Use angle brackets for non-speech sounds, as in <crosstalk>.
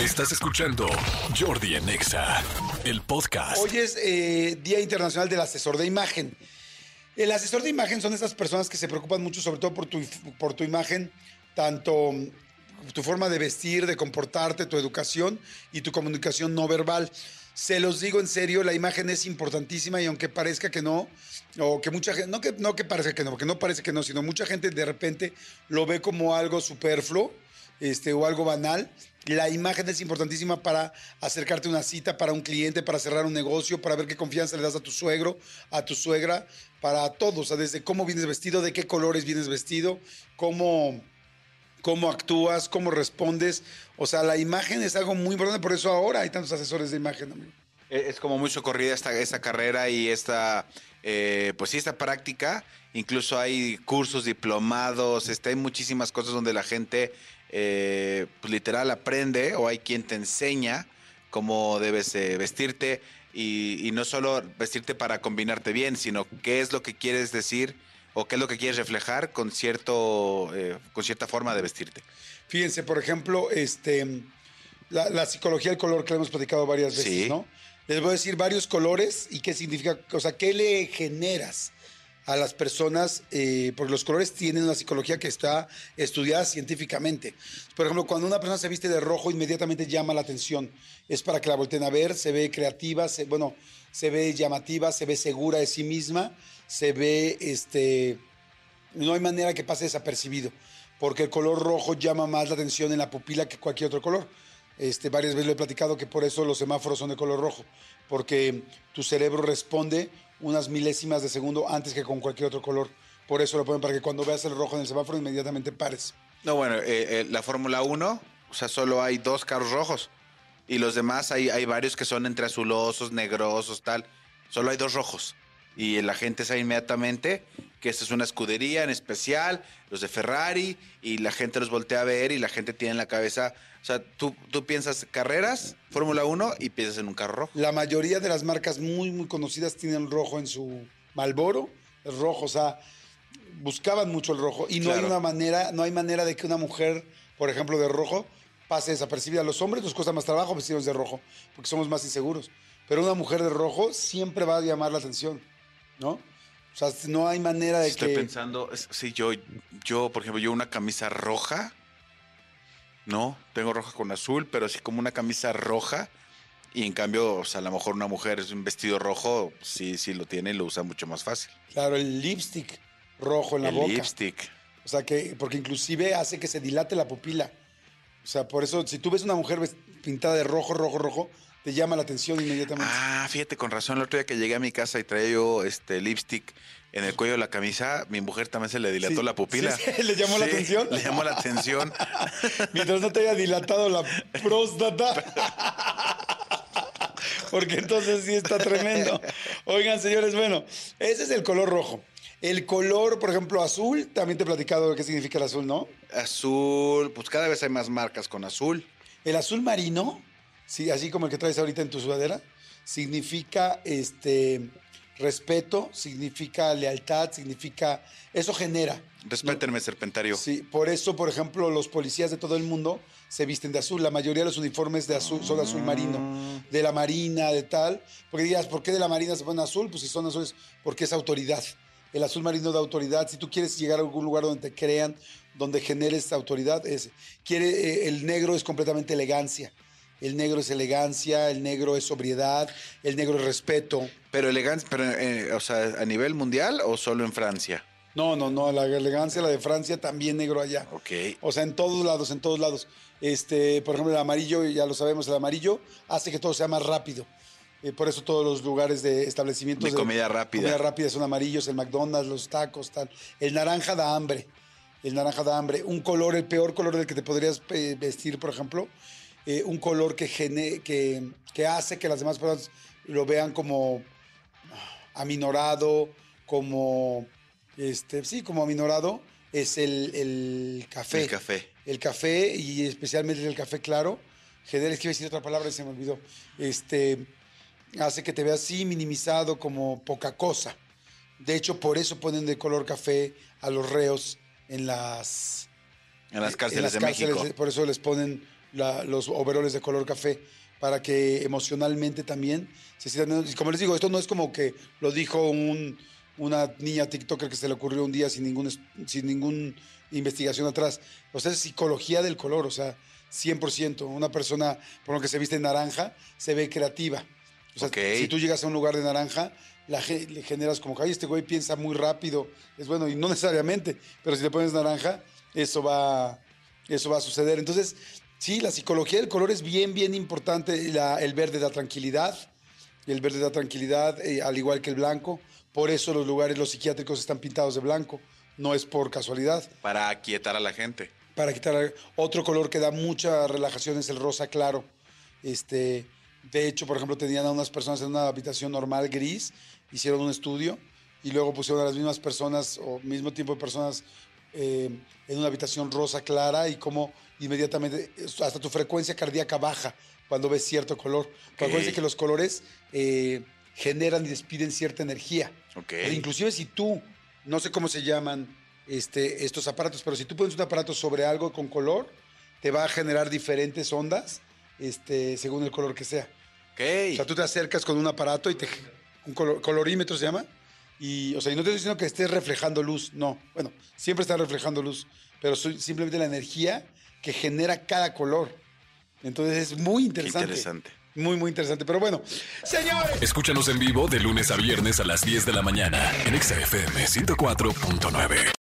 Estás escuchando Jordi en Exa, el podcast. Hoy es eh, Día Internacional del Asesor de Imagen. El asesor de imagen son esas personas que se preocupan mucho, sobre todo por tu, por tu imagen, tanto mm, tu forma de vestir, de comportarte, tu educación y tu comunicación no verbal. Se los digo en serio, la imagen es importantísima y aunque parezca que no, o que mucha gente, no que, no que parezca que no, porque no parece que no, sino mucha gente de repente lo ve como algo superfluo este, o algo banal. La imagen es importantísima para acercarte a una cita, para un cliente, para cerrar un negocio, para ver qué confianza le das a tu suegro, a tu suegra, para todos, o sea, desde cómo vienes vestido, de qué colores vienes vestido, cómo, cómo actúas, cómo respondes. O sea, la imagen es algo muy importante, por eso ahora hay tantos asesores de imagen, amigo. Es como muy socorrida esta, esta carrera y esta, eh, pues sí, esta práctica. Incluso hay cursos, diplomados, este, hay muchísimas cosas donde la gente eh, pues literal aprende o hay quien te enseña cómo debes eh, vestirte y, y, no solo vestirte para combinarte bien, sino qué es lo que quieres decir o qué es lo que quieres reflejar con, cierto, eh, con cierta forma de vestirte. Fíjense, por ejemplo, este, la, la psicología del color que le hemos platicado varias veces, Sí. ¿no? Les voy a decir varios colores y qué significa, o sea, qué le generas a las personas, eh, porque los colores tienen una psicología que está estudiada científicamente. Por ejemplo, cuando una persona se viste de rojo, inmediatamente llama la atención. Es para que la volteen a ver, se ve creativa, se, bueno, se ve llamativa, se ve segura de sí misma, se ve, este, no hay manera que pase desapercibido, porque el color rojo llama más la atención en la pupila que cualquier otro color. Este, varias veces lo he platicado que por eso los semáforos son de color rojo, porque tu cerebro responde unas milésimas de segundo antes que con cualquier otro color. Por eso lo ponen para que cuando veas el rojo en el semáforo inmediatamente pares. No, bueno, eh, eh, la Fórmula 1, o sea, solo hay dos carros rojos. Y los demás hay, hay varios que son entre azulosos, negrosos, tal. Solo hay dos rojos. Y la gente sabe inmediatamente que esta es una escudería en especial, los de Ferrari, y la gente los voltea a ver y la gente tiene en la cabeza. O sea, tú, tú piensas carreras, Fórmula 1 y piensas en un carro rojo. La mayoría de las marcas muy, muy conocidas tienen rojo en su Malboro, es rojo, o sea, buscaban mucho el rojo y no hay una manera, no hay manera de que una mujer, por ejemplo, de rojo pase desapercibida. A los hombres nos cuesta más trabajo vestirnos de rojo porque somos más inseguros, pero una mujer de rojo siempre va a llamar la atención, ¿no? O sea, no hay manera de Estoy que pensando, es- sí, yo, yo, por ejemplo, yo una camisa roja. No, tengo roja con azul, pero así como una camisa roja. Y en cambio, o sea, a lo mejor una mujer es un vestido rojo, sí, sí lo tiene y lo usa mucho más fácil. claro, el lipstick rojo en la El boca. lipstick. O sea, que porque inclusive hace que se dilate la pupila. O sea, por eso si tú ves una mujer pintada de rojo, rojo, rojo, te llama la atención inmediatamente. Ah, fíjate, con razón, el otro día que llegué a mi casa y traía yo este lipstick en el cuello de la camisa, mi mujer también se le dilató Sí, la pupila. sí, sí, <laughs> ¿le llamó la atención? Le llamó la atención. <laughs> Mientras no te haya dilatado la próstata. <laughs> Porque entonces sí está tremendo. Oigan, señores, bueno, ese es el color rojo. El color, por ejemplo, azul, también te he platicado de qué significa el azul, ¿no? azul, pues cada vez hay más marcas con azul. El azul marino, sí, así como el que traes ahorita en tu sudadera, significa este respeto, significa lealtad, significa. Eso genera. Respétenme, serpentario. Sí, por eso, por ejemplo, los policías de todo el mundo se visten de azul. La mayoría de los uniformes de azul son de azul marino, de la marina, de tal. Porque digas, ¿por qué de la marina se ponen azul? Pues si son azules, porque es autoridad. El azul marino da autoridad. Si tú quieres llegar a algún lugar donde te crean, donde generes autoridad, es. Quiere, eh, el negro es completamente elegancia. El negro es elegancia, el negro es sobriedad, el negro es respeto. Pero elegancia, pero, eh, o sea, a nivel mundial o solo en Francia. No, no, no, la elegancia, la de Francia, también negro allá. Ok. O sea, en todos lados, en todos lados. Este, por ejemplo, el amarillo, ya lo sabemos, el amarillo hace que todo sea más rápido. Eh, por eso todos los lugares de establecimientos De comida rápida. comida rápida son amarillos, el McDonald's, los tacos, tal. El naranja da hambre. El naranja da hambre. Un color, el peor color del que te podrías eh, vestir, por ejemplo, eh, un color que, gene- que, que hace que las demás personas lo vean como aminorado, como este, sí, como aminorado, es el, el café. El café. El café y especialmente el café claro. Genera, es que iba a decir otra palabra y se me olvidó. Este hace que te veas así minimizado como poca cosa. De hecho, por eso ponen de color café a los reos en las En las cárceles de cárceles, México. Por eso les ponen la- los overoles de color café para que emocionalmente también se sientan. Y como les digo, esto no es como que lo dijo un- una niña TikToker que se le ocurrió un día sin ningún sin ningún investigación atrás. O sea, es psicología del color, o sea, 100%. Una persona, por lo que se viste en naranja, se ve creativa. O sea, Ok. si tú llegas a un lugar de naranja, la, le generas como que, ay, este güey piensa muy rápido. Es bueno, y no necesariamente, pero si le pones naranja, eso va, eso va a suceder. Entonces, sí, la psicología del color es bien, bien importante. La- el verde da tranquilidad, el verde da tranquilidad, eh, al igual que el blanco. Por eso los lugares, los psiquiátricos están pintados de blanco. No es por casualidad Para aquietar a la gente. para quitar otro color que da mucha relajación es el rosa claro. Este, de hecho, por ejemplo, tenían a unas personas en una habitación normal gris, hicieron un estudio y luego pusieron a las mismas personas o mismo tiempo de personas eh, en una habitación rosa clara y como inmediatamente hasta tu frecuencia cardíaca baja cuando ves cierto color. Porque acuérdense que los colores eh, generan y despiden cierta energía. Ok. E inclusive si tú, no sé cómo se llaman este, estos aparatos, pero si tú pones un aparato sobre algo con color, te va a generar diferentes ondas este, según el color que sea. Ok. O sea, tú te acercas con un aparato y te... Un color- colorímetro se llama. Y, o sea, y no te estoy diciendo que estés reflejando luz, no. Bueno, siempre estás reflejando luz, pero soy simplemente la energía que genera cada color. Entonces es muy Qué interesante. interesante. Muy, muy interesante. Pero bueno, señores. Escúchanos en vivo de lunes a viernes a las 10 de la mañana en Exa FM 104.9.